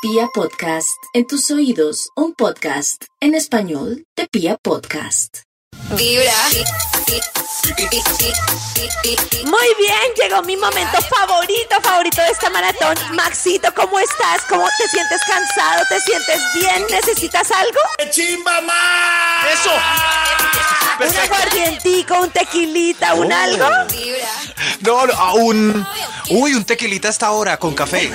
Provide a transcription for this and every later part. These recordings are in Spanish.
Pia Podcast, en tus oídos, un podcast en español de Pia Podcast. Vibra. Muy bien, llegó mi momento favorito, favorito de esta maratón. Maxito, ¿cómo estás? ¿Cómo te sientes cansado? ¿Te sientes bien? ¿Necesitas algo? chimba más! ¡Eso! ¿Un aguardientico, un tequilita, un algo? Vibra. No, no, a un. Uy, un tequilita hasta ahora con café.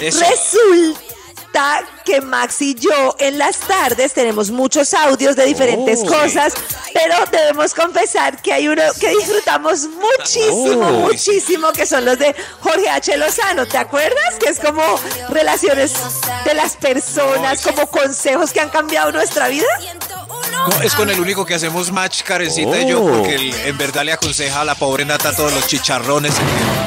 Eso. Resulta que Max y yo en las tardes tenemos muchos audios de diferentes Oh. cosas, pero debemos confesar que hay uno que disfrutamos muchísimo, Oh. muchísimo, que son los de Jorge H. Lozano. ¿Te acuerdas? Que es como relaciones de las personas, como consejos que han cambiado nuestra vida. No, es con el único que hacemos match, Karencita y yo, porque él en verdad le aconseja a la pobre Nata todos los chicharrones.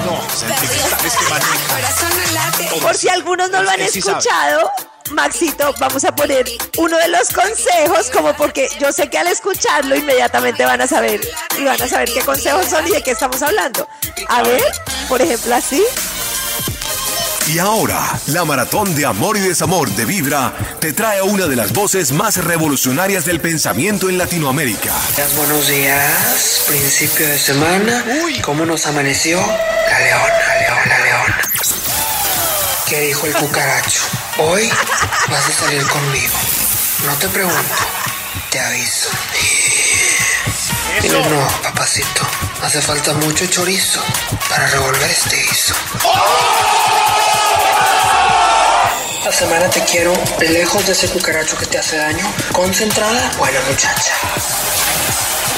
No, sentimentales que maneja. Por si algunos no lo han escuchado, Maxito, vamos a poner uno de los consejos, como porque yo sé que al escucharlo inmediatamente van a saber y van a saber qué consejos son y de qué estamos hablando. A ver, por ejemplo, así. Y ahora, la maratón de amor y desamor de Vibra te trae a una de las voces más revolucionarias del pensamiento en Latinoamérica. Buenos días, principio de semana. ¿Cómo nos amaneció? La leona, la leona, la leona. ¿Qué dijo el cucaracho? Hoy vas a salir conmigo. No te pregunto, te aviso. Pero no, papacito, hace falta mucho chorizo para revolver este guiso. La semana te quiero lejos de ese cucaracho que te hace daño. Concentrada, buena muchacha.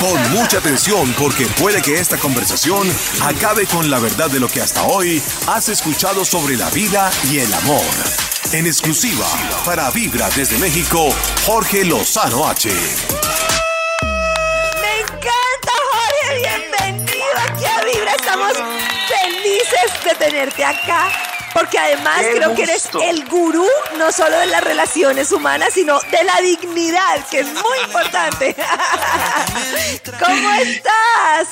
Pon mucha atención porque puede que esta conversación acabe con la verdad de lo que hasta hoy has escuchado sobre la vida y el amor. En exclusiva para Vibra desde México, Jorge Lozano H. Me encanta, Jorge, bienvenido aquí a Vibra. Estamos felices de tenerte acá. Porque además Qué creo que eres el gurú no solo de las relaciones humanas, sino de la dignidad, que es muy importante. ¿Cómo estás?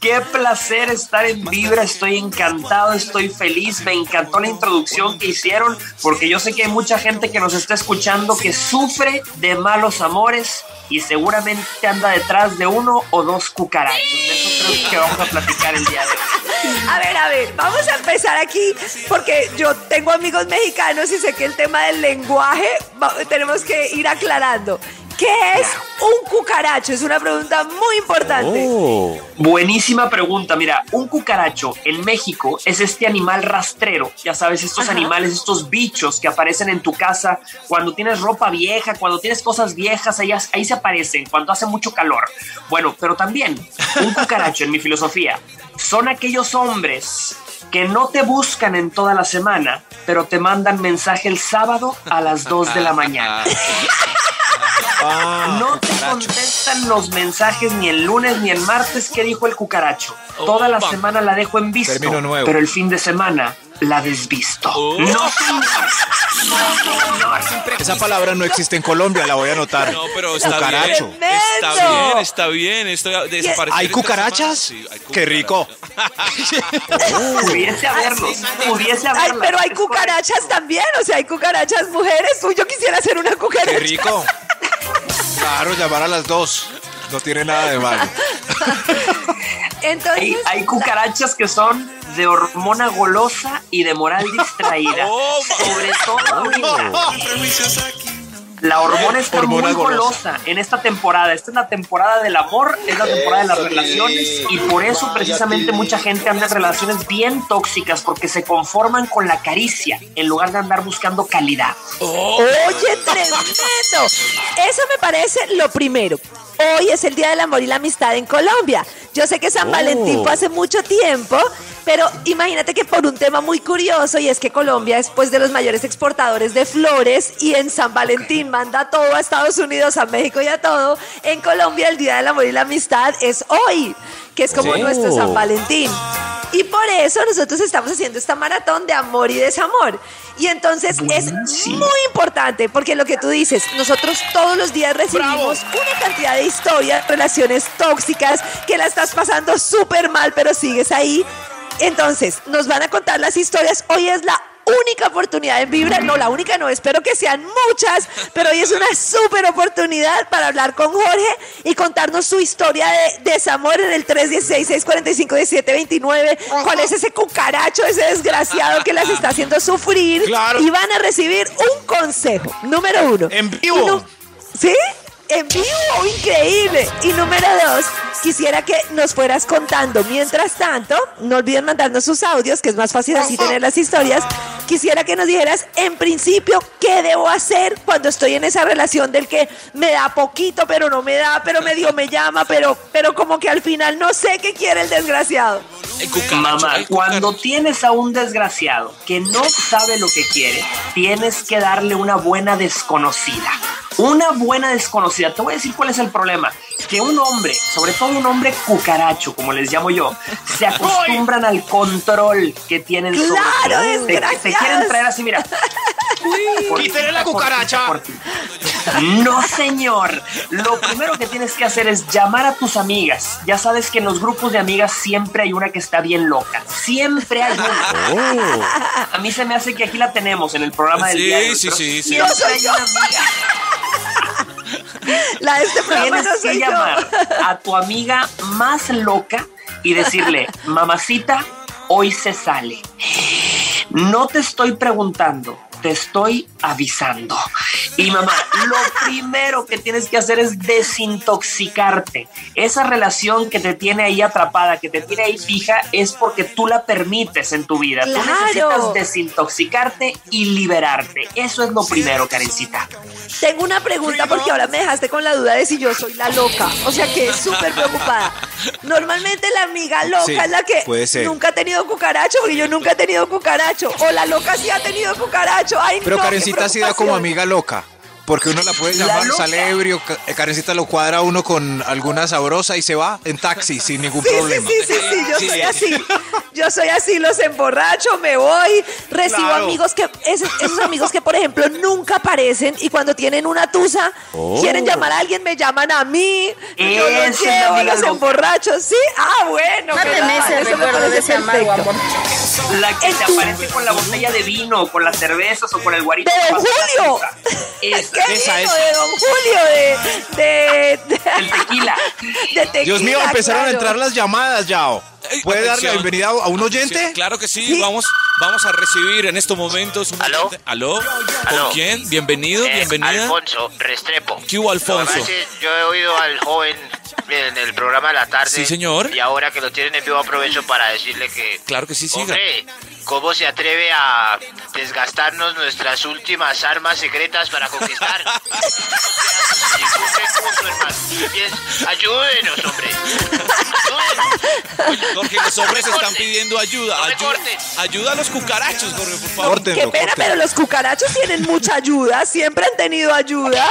Qué placer estar en Vibra, estoy encantado, estoy feliz, me encantó la introducción que hicieron, porque yo sé que hay mucha gente que nos está escuchando que sufre de malos amores y seguramente anda detrás de uno o dos cucarachos. De eso creo que vamos a platicar el día de hoy. A ver, a ver, vamos a empezar aquí porque yo tengo amigos mexicanos y sé que el tema del lenguaje tenemos que ir aclarando. ¿Qué es un cucaracho? Es una pregunta muy importante. Buenísima pregunta. Mira, un cucaracho en México es este animal rastrero. Ya sabes, estos Ajá. animales, estos bichos que aparecen en tu casa cuando tienes ropa vieja, cuando tienes cosas viejas, ahí, ahí se aparecen, cuando hace mucho calor. Bueno, pero también un cucaracho en mi filosofía son aquellos hombres que no te buscan en toda la semana, pero te mandan mensaje el sábado a las 2 de la mañana. Ah, No te contestan los mensajes ni el lunes ni el martes que dijo el cucaracho. Toda la semana la dejo en visto, nuevo. pero el fin de semana la desvisto. No, Esa palabra no existe en Colombia, la voy a anotar. No, pero está Cucaracho. bien. Está bien, está bien. Esto ya desapareció ¿Hay cucarachas? Sí, hay Qué rico. pudiese haberlos, pudiese Ay, haberlos. pero hay cucarachas también, o sea, hay cucarachas mujeres. Uy, yo quisiera ser una cucaracha. Qué rico. Claro, llamar a las dos. No tiene nada de malo. Entonces, Hay, hay cucarachas que son de hormona golosa y de moral distraída. Oh, Sobre todo ahorita. La hormona está Hormona muy golosa. golosa en esta temporada. Esta es la temporada del amor, es la temporada de las relaciones y por eso precisamente mucha gente anda en relaciones bien tóxicas porque se conforman con la caricia en lugar de andar buscando calidad. Oye, tremendo. Eso me parece lo primero. Hoy es el Día del Amor y la Amistad en Colombia. Yo sé que San Valentín fue hace mucho tiempo, pero imagínate que por un tema muy curioso, y es que Colombia es pues de los mayores exportadores de flores, y en San Valentín manda todo a Estados Unidos, a México y a todo. En Colombia el Día del Amor y la Amistad es hoy, que es como nuestro San Valentín. Y por eso nosotros estamos haciendo esta maratón de amor y desamor. Y entonces es muy importante porque lo que tú dices, nosotros todos los días recibimos una cantidad de historias, relaciones tóxicas, que la estás pasando súper mal, pero sigues ahí. Entonces, nos van a contar las historias. Hoy es la única oportunidad en Vibra, no la única, no, espero que sean muchas, pero hoy es una súper oportunidad para hablar con Jorge y contarnos su historia de desamor en el 316-645-1729. ¿Cuál es ese cucaracho, ese desgraciado que las está haciendo sufrir? Claro. Y van a recibir un consejo. Número uno. En vivo. ¿Sí? En vivo, increíble. Y número dos, quisiera que nos fueras contando. Mientras tanto, no olviden mandarnos sus audios, que es más fácil así tener las historias. Quisiera que nos dijeras, en principio, qué debo hacer cuando estoy en esa relación del que me da poquito, pero no me da, pero medio me llama, pero, pero como que al final no sé qué quiere el desgraciado. Mamá, cuando tienes a un desgraciado que no sabe lo que quiere, tienes que darle una buena desconocida. Una buena desconocida. Te voy a decir cuál es el problema. Que un hombre, sobre todo un hombre cucaracho, como les llamo yo, se acostumbran al control que tienen sobre ¡Claro, ti. Te- te, quieren traer así, mira. Quítele la cucaracha. No, señor. Lo primero que tienes que hacer es llamar a tus amigas. Ya sabes que en los grupos de amigas siempre hay una que está bien loca. Siempre hay una. A mí se me hace que aquí la tenemos en el programa del Sí, día. de hoy, sí, sí, sí. No soy yo. una amiga. La de este programa Tienes que soy yo. llamar a tu amiga más loca y decirle, mamacita, hoy se sale. No te estoy preguntando, te estoy avisando. Y mamá, lo primero que tienes que hacer es desintoxicarte. Esa relación que te tiene ahí atrapada, que te tiene ahí fija, es porque tú la permites en tu vida. Tú Claro. necesitas desintoxicarte y liberarte. Eso es lo primero, Karencita. Tengo una pregunta porque ahora me dejaste con la duda de si yo soy la loca. O sea que súper preocupada. Normalmente la amiga loca Sí, es la que puede ser. nunca ha tenido cucaracho, porque yo nunca he tenido cucaracho. O la loca sí ha tenido cucaracho. Ay, Pero no, Karencita sí da como amiga loca. Porque uno la puede La llamar, loca. sale ebrio, Ca- eh, Karencita lo cuadra uno con alguna sabrosa y se va en taxi sin ningún Sí, problema. sí, sí, sí, yo Sí. soy así. Yo soy así, los emborracho, me voy, recibo Claro. amigos que, esos, esos amigos que, por ejemplo, nunca aparecen y cuando tienen una tusa, quieren llamar a alguien, me llaman a mí, yo Esa los la llevo, los emborracho, ¿sí? Ah, bueno, Máteme ese tal, eso me recuerdo de parece ese amargo amor. La que tu- aparece con la botella de vino, con las cervezas o con el guarito. ¡De Don Julio! Esa, ¿Qué Esa es. de Don Julio? De, de, de, el tequila. de tequila, Dios mío, empezaron claro. a entrar las llamadas, Yao. ¿Puede darle la atención. bienvenida a un oyente? Sí, claro que sí, Sí. Vamos, vamos a recibir en estos momentos un ¿Aló? oyente. ¿Aló? ¿Con ¿Aló? quién? Bienvenido, Eh, bienvenida. Alfonso Restrepo. ¿Qué hubo, Alfonso? es yo he oído al joven en el programa de la tarde. Sí, señor. Y ahora que lo tienen en vivo aprovecho para decirle que... Claro que sí, siga. Hombre, ¿cómo se atreve a desgastarnos nuestras últimas armas secretas para conquistar? Ayúdenos, hombre. Ayúdenos. Jorge, los hombres están pidiendo ayuda. No Ayuda, a los cucarachos, Jorge, por favor. Qué pena, pero los cucarachos tienen mucha ayuda, siempre han tenido ayuda.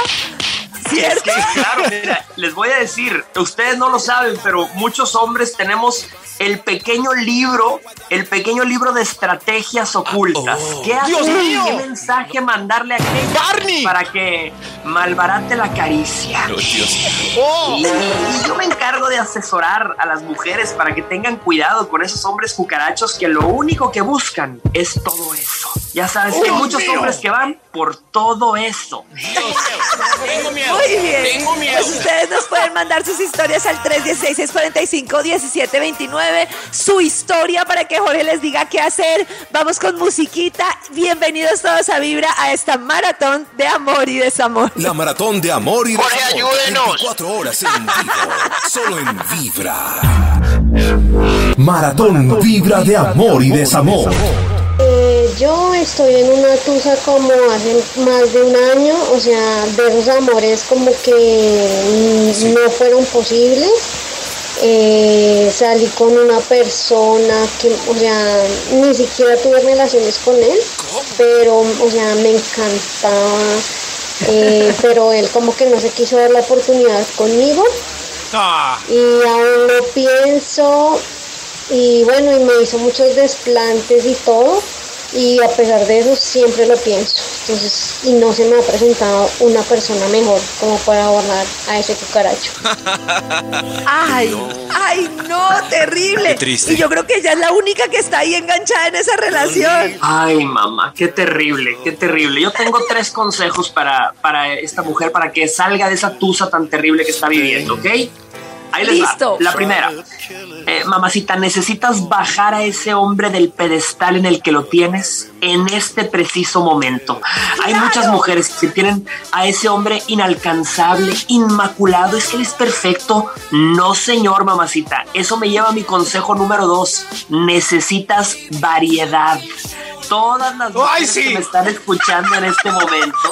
Es que, claro, mira, les voy a decir, ustedes no lo saben, pero muchos hombres tenemos el pequeño libro, el pequeño libro de estrategias ocultas. oh. ¿Qué hacer? ¡Dios! ¿Qué mensaje mandarle a aquella ¡Barney! para que malbarate la caricia? Oh, Dios. Y, y yo me encargo de asesorar a las mujeres para que tengan cuidado con esos hombres cucarachos que lo único que buscan es todo eso. Ya sabes que hay Dios muchos mío. hombres que van por todo eso. Tengo miedo. Muy bien. Tengo miedo. Pues ustedes nos pueden mandar sus historias al 316-645-1729. Su historia para que Jorge les diga qué hacer. Vamos con musiquita. Bienvenidos todos a Vibra a esta maratón de amor y desamor. La maratón de amor y de Jorge, ayúdenos. 24 horas en vivo. Solo en Vibra. Maratón Vibra de amor y desamor. Yo estoy en una tusa como hace más de un año, o sea, de esos amores como que no fueron posibles. Eh, salí con una persona que, o sea, ni siquiera tuve relaciones con él, pero, o sea, me encantaba. eh, pero él como que no se quiso dar la oportunidad conmigo Ah, y aún lo pienso y bueno y me hizo muchos desplantes y todo y a pesar de eso siempre lo pienso entonces y no se me ha presentado una persona mejor como para abordar a ese cucaracho. Ay, ay, no, terrible. Qué triste. Y yo creo que ella es la única que está ahí enganchada en esa relación. Ay, mamá, qué terrible, qué terrible. Yo tengo tres consejos para, para esta mujer para que salga de esa tusa tan terrible que está viviendo, ¿ok? Ahí les va. Listo. La primera. Eh, mamacita, necesitas bajar a ese hombre del pedestal en el que lo tienes en este preciso momento. Hay Claro. muchas mujeres que tienen a ese hombre inalcanzable, inmaculado, es que él es perfecto. No, señor, mamacita. Eso me lleva a mi consejo número dos. Necesitas variedad. Todas las mujeres sí! que me están escuchando en este momento,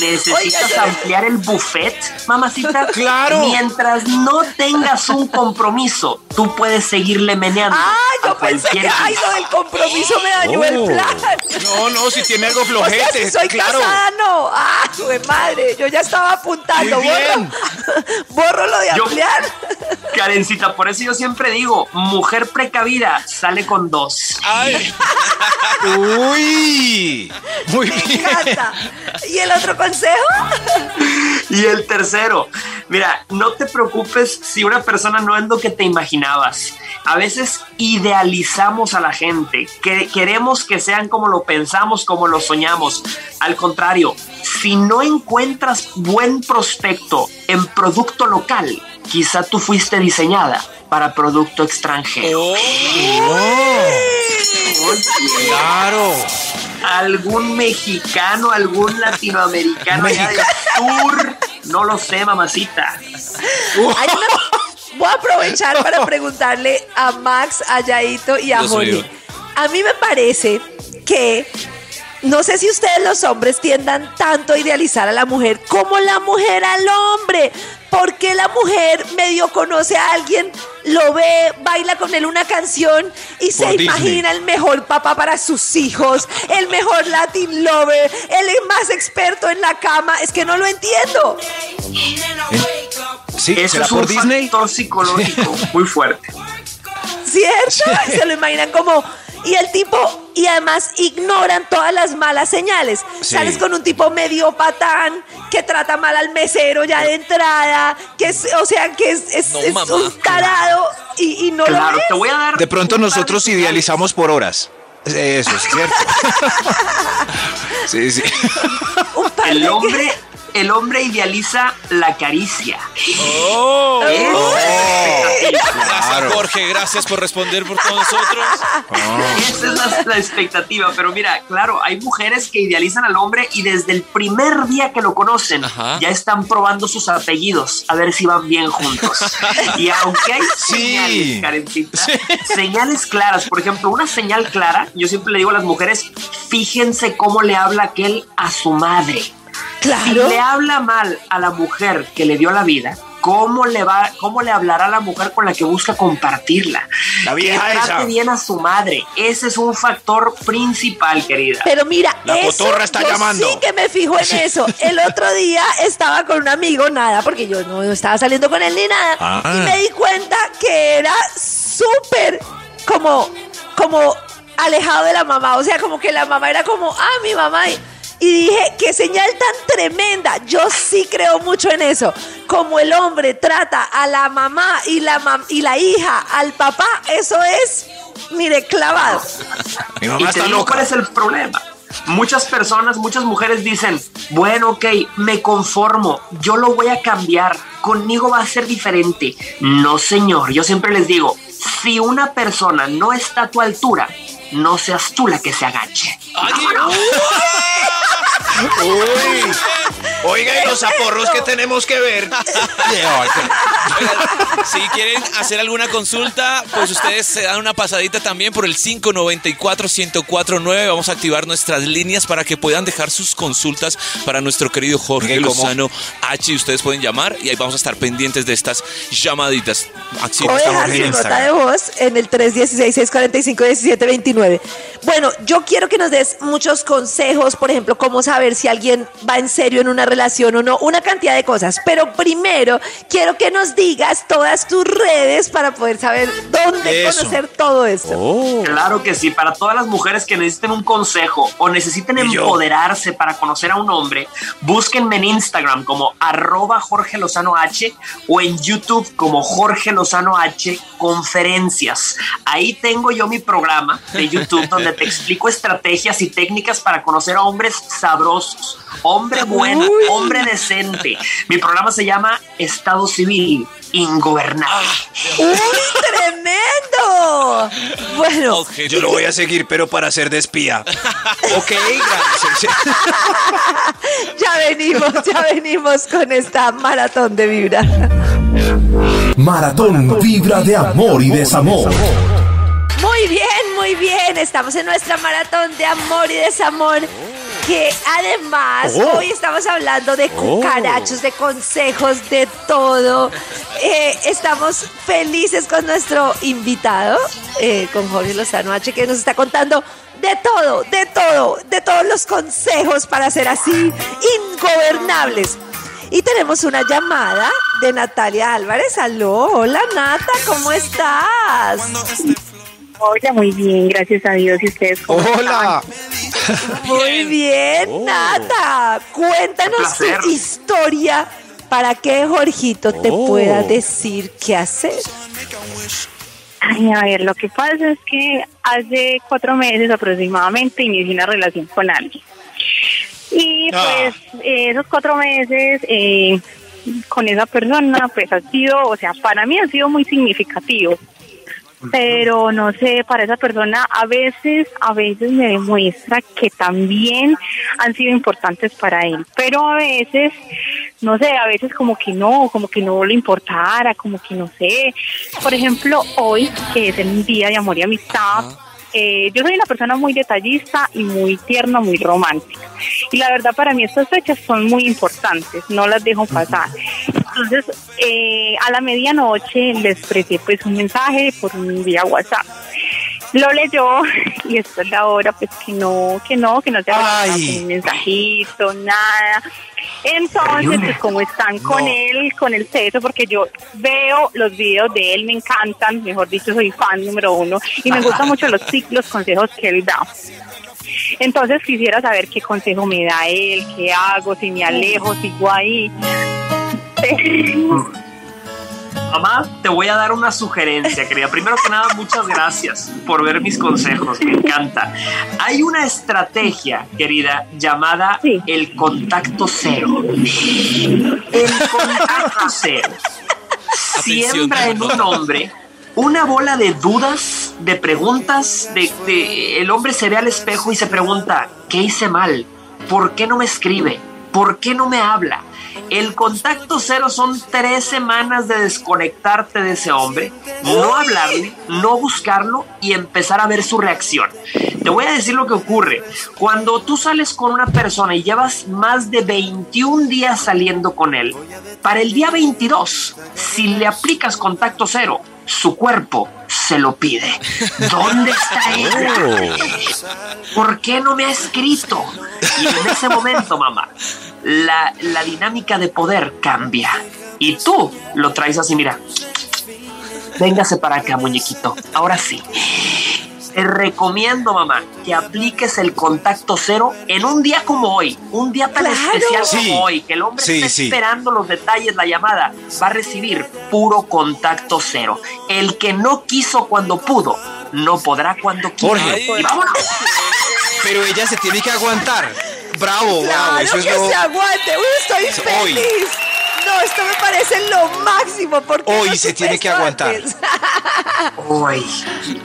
necesitas ampliar el buffet, mamacita. ¡Claro! Mientras no tengas un compromiso, tú puedes seguirle meneando. Ah, a yo pensé que, cualquier ay, lo del compromiso me dañó el Oh. plan. No, no, si tiene algo O sea, flojete, si soy claro. casada, no. Ah, de madre, yo ya estaba apuntando. Muy bien. Borro, borro lo de Yo- ampliar. Karencita, por eso yo siempre digo, mujer precavida sale con dos. Ay, Uy, muy Me bien. encanta. ¿Y el otro consejo? Y el tercero, mira, no te preocupes si una persona no es lo que te imaginabas. A veces idealizamos a la gente, que queremos que sean como lo pensamos, como lo soñamos. Al contrario, si no encuentras buen prospecto en producto local, quizá tú fuiste diseñada para producto extranjero. oh, Claro. algún mexicano, algún latinoamericano allá del sur. No lo sé, mamacita. Hay una- Voy a aprovechar para preguntarle a Max, a Yaito y a mío. A mí me parece que no sé si ustedes los hombres tiendan tanto a idealizar a la mujer como la mujer al hombre. Porque la mujer medio conoce a alguien, lo ve, baila con él una canción y se Disney. imagina el mejor papá para sus hijos, el mejor Latin lover, el más experto en la cama. Es que no lo entiendo. Sí, Eso ¿será es por un Disney? factor psicológico muy fuerte. ¿Cierto? Se lo imaginan como... Y el tipo, y además ignoran todas las malas señales. Sí. Sales con un tipo medio patán, que trata mal al mesero ya de entrada, que es, o sea, que es, es- No, es mamá. un tarado y, y no lo Claro, ves. te voy a dar. De pronto nosotros idealizamos por horas. Eso es cierto. Sí, sí. Un par El de- hombre, el hombre idealiza la caricia. oh. La expectativa. Gracias, Jorge. Gracias por responder por todos nosotros. Esa es la, la expectativa. Pero mira, claro, hay mujeres que idealizan al hombre y desde el primer día que lo conocen Ajá. ya están probando sus apellidos a ver si van bien juntos. Y aunque hay Sí. señales, Karencita, señales claras, por ejemplo, una señal clara, yo siempre le digo a las mujeres, fíjense cómo le habla aquel a su madre. Si le habla mal a la mujer que le dio la vida, ¿cómo le va, cómo le hablará a la mujer con la que busca compartirla? La que vieja trate esa. bien a su madre. Ese es un factor principal, querida. Pero mira, La eso, cotorra está yo llamando. sí que me fijo en eso. El otro día estaba con un amigo, nada, porque yo no estaba saliendo con él ni nada. Ah. Y me di cuenta que era súper como, como alejado de la mamá. O sea, como que la mamá era como, ah, mi mamá. Y, y dije, qué señal tan tremenda. Yo sí creo mucho en eso. Como el hombre trata a la mamá y la, mam- y la hija al papá, eso es, mire, clavado. Mi y mamá te está digo cuál loca. es el problema. Muchas personas, muchas mujeres dicen, bueno, ok, me conformo, yo lo voy a cambiar, conmigo va a ser diferente. No, señor, yo siempre les digo, si una persona no está a tu altura, no seas tú la que se agache. Ay, Uy. Oiga, y los aporros que tenemos que ver. Si quieren hacer alguna consulta, pues ustedes se dan una pasadita también por el 594-1049. Vamos a activar nuestras líneas para que puedan dejar sus consultas para nuestro querido Jorge Lozano H. Ustedes pueden llamar y ahí vamos a estar pendientes de estas llamaditas. Así o dejar su nota de voz en el 316-645-1729. Bueno, yo quiero que nos des muchos consejos, por ejemplo, cómo saber si alguien va en serio en una relación o no, una cantidad de cosas. Pero primero quiero que nos digas todas tus redes para poder saber dónde Eso. conocer todo esto. Oh. Claro que sí, para todas las mujeres que necesiten un consejo o necesiten yo. empoderarse para conocer a un hombre, búsquenme en Instagram como arroba Jorge Lozano H o en YouTube como Jorge Lozano H Conferencias. Ahí tengo yo mi programa de YouTube donde te explico estrategias y técnicas para conocer a hombres sabrosos, hombre bueno, Uy. hombre decente. Mi programa se llama Estado Civil Ingobernable. ¡Uy, tremendo! Bueno, Yo lo voy a seguir, pero para ser de espía. ok, gracias. ya venimos, ya venimos con esta maratón de vibra. Maratón Vibra de Amor y Desamor. Muy bien, muy bien. Estamos en nuestra maratón de amor y desamor. Que además Oh. hoy estamos hablando de cucarachos, de consejos, de todo. Eh, estamos felices con nuestro invitado, eh, con Jorge Lozano H, que nos está contando de todo, de todo, de todos los consejos para ser así ingobernables. Y tenemos una llamada de Natalia Álvarez. Aló, hola Nata, ¿cómo estás? Hola, muy bien, gracias a Dios. ¿Y ustedes cómo Hola. Muy bien, Oh. Nata. Cuéntanos tu historia para que Jorgito te Oh. pueda decir qué hacer. Ay, a ver, lo que pasa es que hace cuatro meses aproximadamente inicié una relación con alguien. Y Ah. pues eh, esos cuatro meses eh, con esa persona, pues ha sido, o sea, para mí ha sido muy significativo. Pero no sé, para esa persona a veces, a veces me demuestra que también han sido importantes para él. Pero a veces, no sé, a veces como que no, como que no le importara, como que no sé. Por ejemplo, hoy, que es el día de amor y amistad, eh, yo soy una persona muy detallista y muy tierna, muy romántica. Y la verdad para mí estas fechas son muy importantes, no las dejo pasar. Entonces, eh, a la medianoche le expresé pues un mensaje por un vía WhatsApp. Lo leyó y esta es la hora pues que no, que no, que no se ha Ay. un mensajito, nada. Entonces, pues como están con él, con el sexo, porque yo veo los videos de él, me encantan, mejor dicho, soy fan número uno, y me gustan mucho los, los consejos que él da. Entonces quisiera saber qué consejo me da él, qué hago, si me alejo, sigo ahí. Mamá, te voy a dar una sugerencia, querida. Primero que nada, muchas gracias por ver mis consejos, me encanta. Hay una estrategia, querida, llamada Sí. el contacto cero. El contacto cero siembra en un hombre una bola de dudas, de preguntas, de, de- el hombre se ve al espejo y se pregunta, ¿qué hice mal? ¿Por qué no me escribe? ¿Por qué no me habla? El contacto cero son tres semanas de desconectarte de ese hombre, no hablarle, no buscarlo y empezar a ver su reacción. Te voy a decir lo que ocurre. Cuando tú sales con una persona y llevas más de 21 días saliendo con él, para el día 22, si le aplicas contacto cero, su cuerpo se lo pide. ¿Dónde está ella? ¿Por qué no me ha escrito? Y en ese momento, mamá, la, la dinámica de poder cambia. Y tú lo traes así, mira. Véngase para acá, muñequito. Ahora sí. Te recomiendo, mamá, que apliques el contacto cero en un día como hoy, un día tan Claro. especial Sí. como hoy, que el hombre Sí, está sí. esperando los detalles, la llamada, va a recibir puro contacto cero. El que no quiso cuando pudo, no podrá cuando quiera. Jorge. Pero ella se tiene que aguantar. Bravo, bravo. Eso es que lo. se aguante. Uy, estoy Hoy. feliz. No, esto me parece lo máximo. porque Hoy no se tiene que aguantar. Hoy,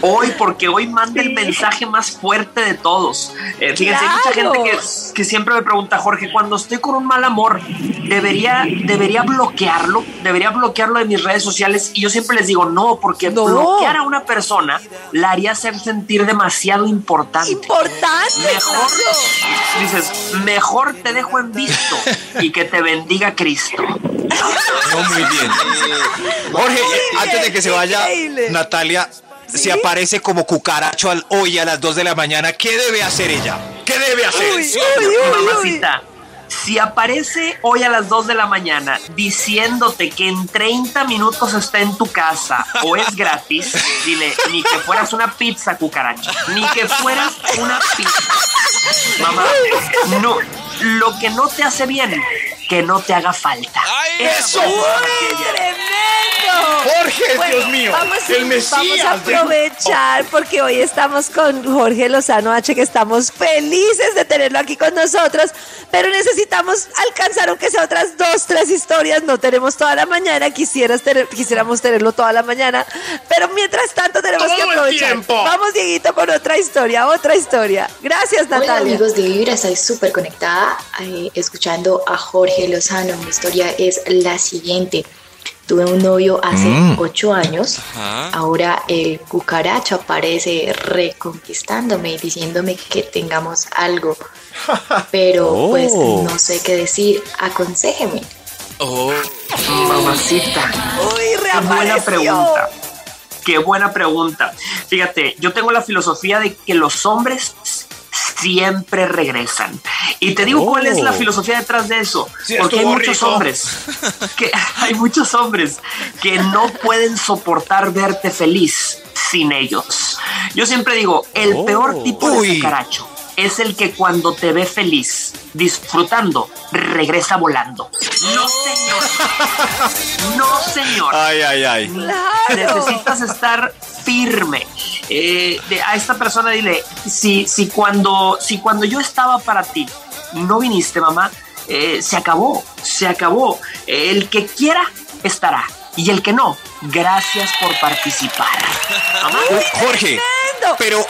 hoy, porque hoy manda el mensaje más fuerte de todos. Eh, fíjense, hay mucha gente que, que siempre me pregunta, Jorge, cuando estoy con un mal amor, ¿debería, ¿debería bloquearlo? ¿Debería bloquearlo de mis redes sociales? Y yo siempre les digo, no, porque No. bloquear a una persona la haría hacer sentir demasiado importante. Importante. Mejor, claro. dices, mejor te dejo en visto y que te bendiga Cristo. No, muy bien. Jorge, antes de que se vaya, increíble. Natalia, si aparece como cucaracho al, hoy a las 2 de la mañana, ¿qué debe hacer ella? ¿Qué debe hacer? Uy, uy, uy, uy. Mamacita, si aparece hoy a las 2 de la mañana diciéndote que en 30 minutos está en tu casa o es gratis, dile, ni que fueras una pizza cucaracha, ni que fueras una pizza. Mamá, no, lo que no te hace bien, que no te haga falta. ¡Ay, Eso eso! es ¡Uy, tremendo! Jorge, Bueno, Dios mío, vamos, el Mesías. vamos a aprovechar porque hoy estamos con Jorge Lozano H, que estamos felices de tenerlo aquí con nosotros, pero necesitamos alcanzar aunque sea otras dos, tres historias. No tenemos toda la mañana, quisieras tener, quisiéramos tenerlo toda la mañana, pero mientras tanto tenemos Todo que el aprovechar. tiempo. Vamos, Dieguito, con otra historia, otra historia. Gracias, Hola Natalia. amigos de Vibra, estoy súper conectada eh, escuchando a Jorge Lozano. Mi historia es la siguiente. Tuve un novio hace ocho años. Ajá. Ahora el cucaracho aparece reconquistándome y diciéndome que tengamos algo. Pero pues no sé qué decir. Aconséjeme. Oh. Mamacita. Uy, Qué buena pregunta. Qué buena pregunta. Fíjate, yo tengo la filosofía de que los hombres siempre regresan. Y te digo cuál es la filosofía detrás de eso. Sí, Porque hay muchos rico. hombres que hay muchos hombres que no pueden soportar verte feliz sin ellos. Yo siempre digo, el peor tipo de Uy. cucaracho es el que cuando te ve feliz, disfrutando, regresa volando. No, señor. No, señor. Ay, ay, ay. Claro. Necesitas estar firme. Eh, de- a esta persona dile, si, si, cuando, si cuando yo estaba para ti, no viniste, mamá, eh, se acabó, se acabó. El que quiera, estará. Y el que no, gracias por participar. Mamá, Jorge, Tremendo. pero,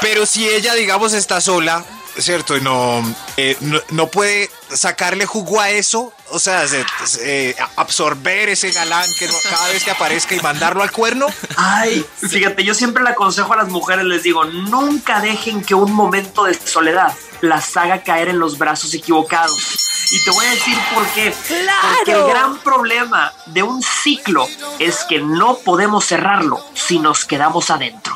pero si ella, digamos, está sola, ¿cierto? Y no, eh, no, no puede sacarle jugo a eso, o sea, se- se- eh, absorber ese galán que no- cada vez que aparezca y mandarlo al cuerno. Ay, fíjate, yo siempre le aconsejo a las mujeres, les digo, nunca dejen que un momento de soledad las haga caer en los brazos equivocados. Y te voy a decir por qué. ¡Claro! Porque el gran problema de un ciclo es que no podemos cerrarlo si nos quedamos adentro.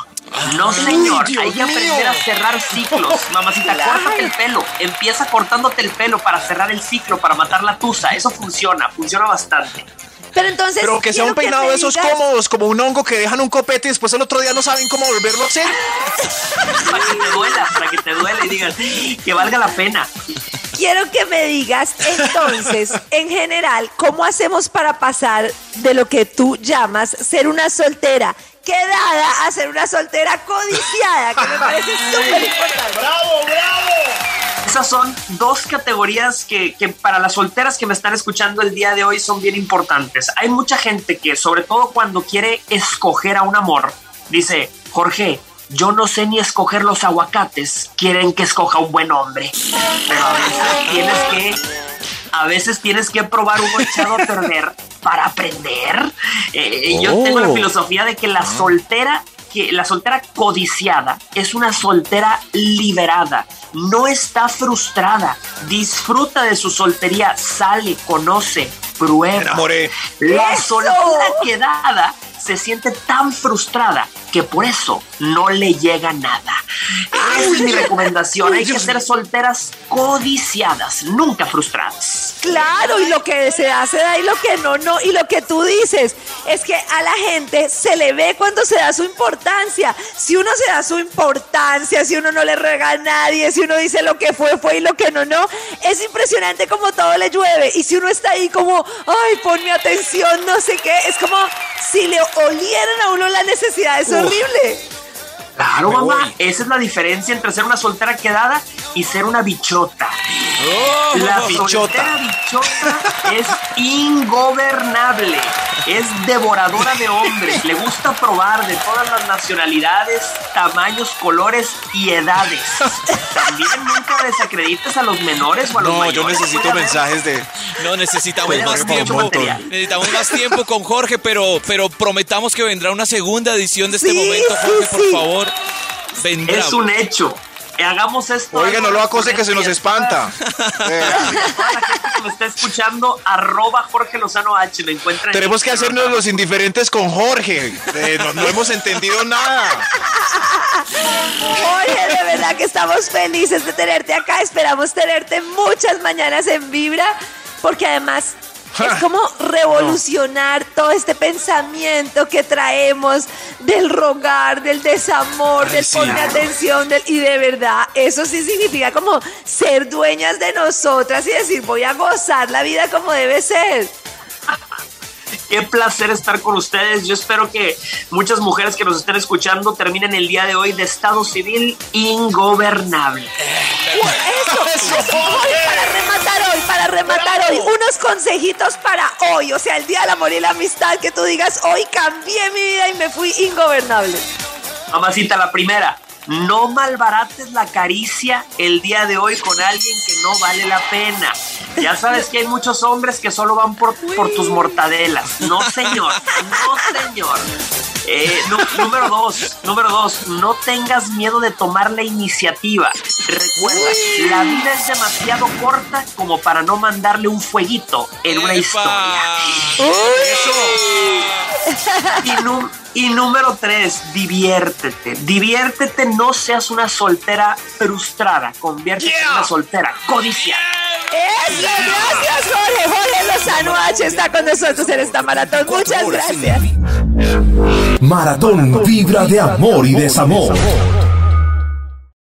No, señor, Dios hay que aprender mío. a cerrar ciclos. Mamacita, Claro. córtate el pelo. Empieza cortándote el pelo para cerrar el ciclo, para matar la tusa. Eso funciona, funciona bastante. Pero entonces. Pero que sea un peinado me de esos digas- cómodos, como un hongo que dejan un copete y después el otro día no saben cómo volverlo a hacer. Para que te duela, para que te duela y digas que valga la pena. Quiero que me digas entonces, en general, ¿cómo hacemos para pasar de lo que tú llamas ser una soltera quedada a ser una soltera codiciada? Que me parece súper importante. ¡Bravo, bravo! Esas son dos categorías que, que para las solteras que me están escuchando el día de hoy son bien importantes. Hay mucha gente que, sobre todo cuando quiere escoger a un amor, dice, Jorge, yo no sé ni escoger los aguacates, quieren que escoja un buen hombre. Pero a veces tienes que, a veces tienes que probar uno echado a perder para aprender. Eh, Yo tengo la filosofía de que la soltera que la soltera codiciada es una soltera liberada, no está frustrada, disfruta de su soltería, sale, conoce, prueba. enamoré. La ¡Eso! soltera quedada se siente tan frustrada que por eso no le llega nada. Esa es mi recomendación. Hay que ser solteras codiciadas, nunca frustradas. Claro, y lo que se hace da y lo que no, no. Y lo que tú dices es que a la gente se le ve cuando se da su importancia. Si uno se da su importancia, si uno no le rega a nadie, si uno dice lo que fue, fue y lo que no, no. Es impresionante como todo le llueve. Y si uno está ahí como, ay, ponme atención, no sé qué, es como si le olieran a uno la necesidad. Es horrible. Claro, Me mamá. voy. Esa es la diferencia entre ser una soltera quedada y ser una bichota. La bichota. soltera bichota es ingobernable. Es devoradora de hombres. Le gusta probar de todas las nacionalidades, tamaños, colores y edades. También nunca desacredites a los menores o a los No, mayores. yo necesito mensajes de. No necesitamos más tiempo. Necesitamos más tiempo con Jorge, pero, pero prometamos que vendrá una segunda edición de este Sí, momento, sí, Jorge, por sí. favor. Vendrá. Es un hecho. Hagamos esto. Oiga, no lo acose que se nos espanta. Eh, Toda la gente que me está escuchando, arroba Jorge Lozano H, me encuentran. en tenemos que hacernos los indiferentes con Jorge. Eh, no, no hemos entendido nada. Oye, de verdad que estamos felices de tenerte acá. Esperamos tenerte muchas mañanas en Vibra, porque además es como revolucionar todo este pensamiento que traemos del rogar, del desamor, del sí. poner atención, del, y de verdad, eso sí significa como ser dueñas de nosotras y decir, voy a gozar la vida como debe ser. Qué placer estar con ustedes. Yo espero que muchas mujeres que nos estén escuchando terminen el día de hoy de estado civil ingobernable. Eso, eso, hoy para rematar hoy, para rematar hoy, unos consejitos para hoy, o sea, el Día del Amor y la Amistad, que tú digas, hoy cambié mi vida y me fui ingobernable. Mamacita, la primera. No malbarates la caricia el día de hoy con alguien que no vale la pena. Ya sabes que hay muchos hombres que solo van por, por tus mortadelas. No, señor. No, señor. Eh, número dos, número dos, no tengas miedo de tomar la iniciativa. Recuerda, la vida es demasiado corta como para no mandarle un fueguito en una ¡Epa! historia. Y, nu- y número tres, diviértete. Diviértete, no seas una soltera frustrada. Conviértete en una soltera codiciada. Eso, gracias Jorge, Jorge Lozano H está con nosotros en esta maratón. Muchas gracias. Maratón Vibra de Amor y Desamor.